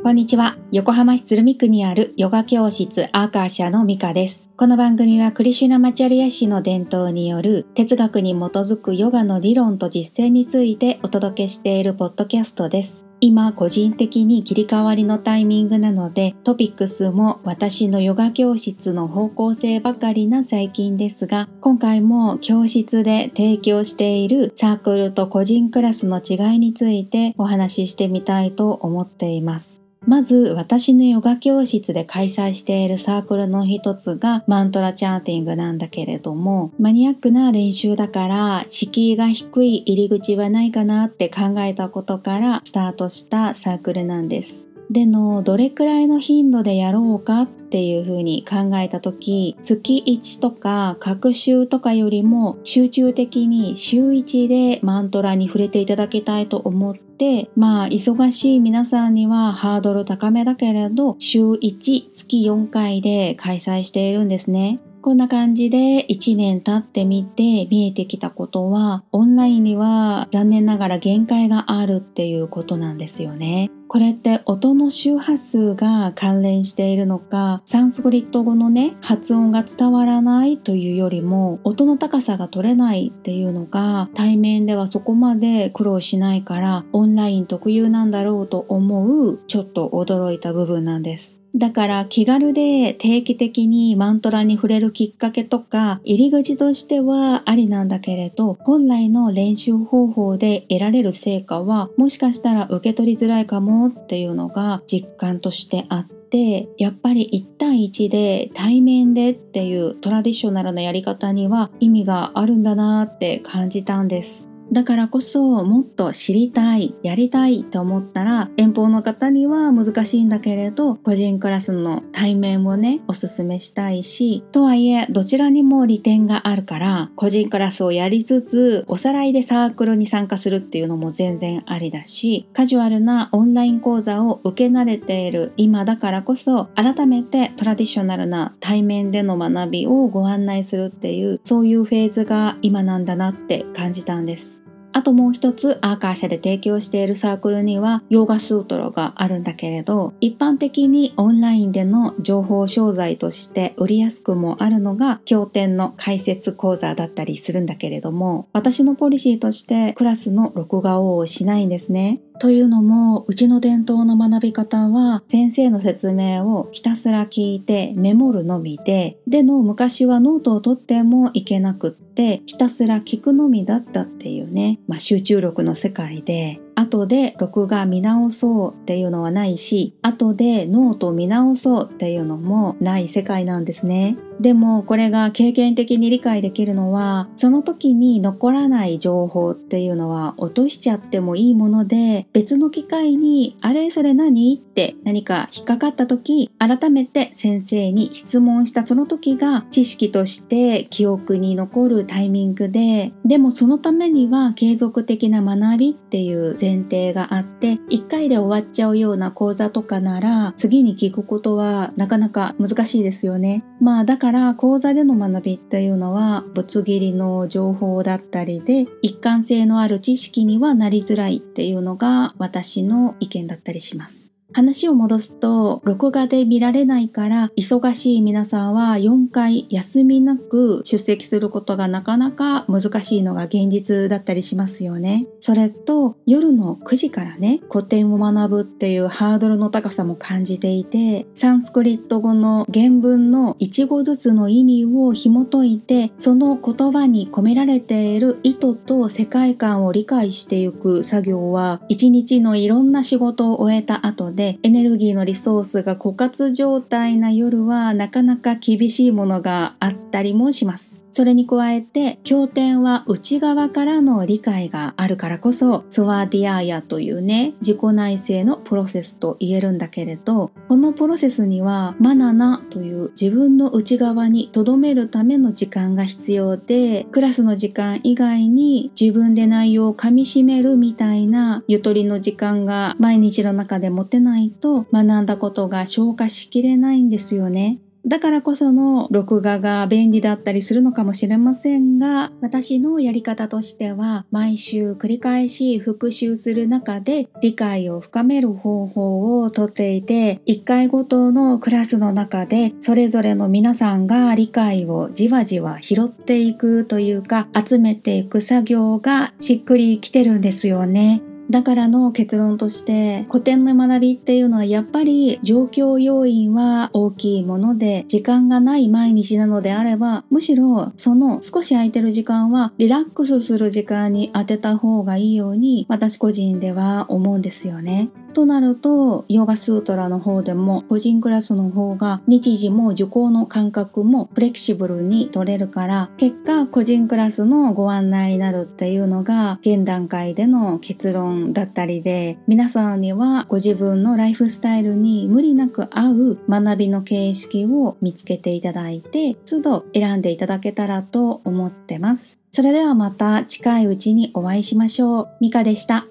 こんにちは。横浜市鶴見区にあるヨガ教室アーカーシャのミカです。この番組はクリシュナマチャリア氏の伝統による哲学に基づくヨガの理論と実践についてお届けしているポッドキャストです。今個人的に切り替わりのタイミングなのでトピックスも私のヨガ教室の方向性ばかりな最近ですが今回も教室で提供しているサークルと個人クラスの違いについてお話ししてみたいと思っています。まず私のヨガ教室で開催しているサークルの一つがマントラチャーティングなんだけれどもマニアックな練習だから敷居が低い入り口はないかなって考えたことからスタートしたサークルなんです。でのどれくらいの頻度でやろうかっていうふうに考えた時月1とか各週とかよりも集中的に週1でマントラに触れていただきたいと思ってまあ忙しい皆さんにはハードル高めだけれど週1月4回で開催しているんですね。こんな感じで1年経ってみて見えてきたことはオンラインには残念ながら限界があるっていうことなんですよね。これって音の周波数が関連しているのかサンスクリット語のね発音が伝わらないというよりも音の高さが取れないっていうのが対面ではそこまで苦労しないからオンライン特有なんだろうと思うちょっと驚いた部分なんです。だから気軽で定期的にマントラに触れるきっかけとか入り口としてはありなんだけれど本来の練習方法で得られる成果はもしかしたら受け取りづらいかもっていうのが実感としてあってやっぱり1対1で対面でっていうトラディショナルなやり方には意味があるんだなって感じたんです。だからこそもっと知りたい、やりたいと思ったら遠方の方には難しいんだけれど個人クラスの対面をねおすすめしたいしとはいえどちらにも利点があるから個人クラスをやりつつおさらいでサークルに参加するっていうのも全然ありだしカジュアルなオンライン講座を受け慣れている今だからこそ改めてトラディショナルな対面での学びをご案内するっていうそういうフェーズが今なんだなって感じたんです。あともう一つアーカーシャで提供しているサークルにはヨガスートラがあるんだけれど一般的にオンラインでの情報商材として売りやすくもあるのが経典の解説講座だったりするんだけれども私のポリシーとしてクラスの録画をしないんですね。というのもうちの伝統の学び方は先生の説明をひたすら聞いてメモるのみででの昔はノートを取ってもいけなくってひたすら聞くのみだったっていうね、まあ、集中力の世界で後で録画見直そうっていうのはないし後でノート見直そうっていうのもない世界なんですね。でもこれが経験的に理解できるのはその時に残らない情報っていうのは落としちゃってもいいもので別の機会にあれそれ何って何か引っかかった時改めて先生に質問したその時が知識として記憶に残るタイミングででもそのためには継続的な学びっていう前提があって1回で終わっちゃうような講座とかなら次に聞くことはなかなか難しいですよね。まあだからから講座での学びっていうのはぶつ切りの情報だったりで一貫性のある知識にはなりづらいっていうのが私の意見だったりします。話を戻すと録画で見られないから忙しい皆さんは4回休みなく出席することがなかなか難しいのが現実だったりしますよね。それと夜の9時からね古典を学ぶっていうハードルの高さも感じていてサンスクリット語の原文の1語ずつの意味を紐解いてその言葉に込められている意図と世界観を理解していく作業は一日のいろんな仕事を終えた後ででエネルギーのリソースが枯渇状態な夜はなかなか厳しいものがあったりもします。それに加えて経典は内側からの理解があるからこそスワディアーヤというね自己内省のプロセスと言えるんだけれどこのプロセスにはマナナという自分の内側に留めるための時間が必要でクラスの時間以外に自分で内容をかみしめるみたいなゆとりの時間が毎日の中で持てないと学んだことが消化しきれないんですよね。だからこその録画が便利だったりするのかもしれませんが、私のやり方としては、毎週繰り返し復習する中で理解を深める方法をとっていて、1回ごとのクラスの中でそれぞれの皆さんが理解をじわじわ拾っていくというか、集めていく作業がしっくりきてるんですよね。だからの結論として古典の学びっていうのはやっぱり状況要因は大きいもので時間がない毎日なのであればむしろその少し空いてる時間はリラックスする時間に当てた方がいいように私個人では思うんですよね。となるとヨガスートラの方でも個人クラスの方が日時も受講の間隔もフレキシブルに取れるから結果個人クラスのご案内になるっていうのが現段階での結論だったりで皆さんにはご自分のライフスタイルに無理なく合う学びの形式を見つけていただいて都度選んでいただけたらと思ってます。それではまた近いうちにお会いしましょう。ミカでした。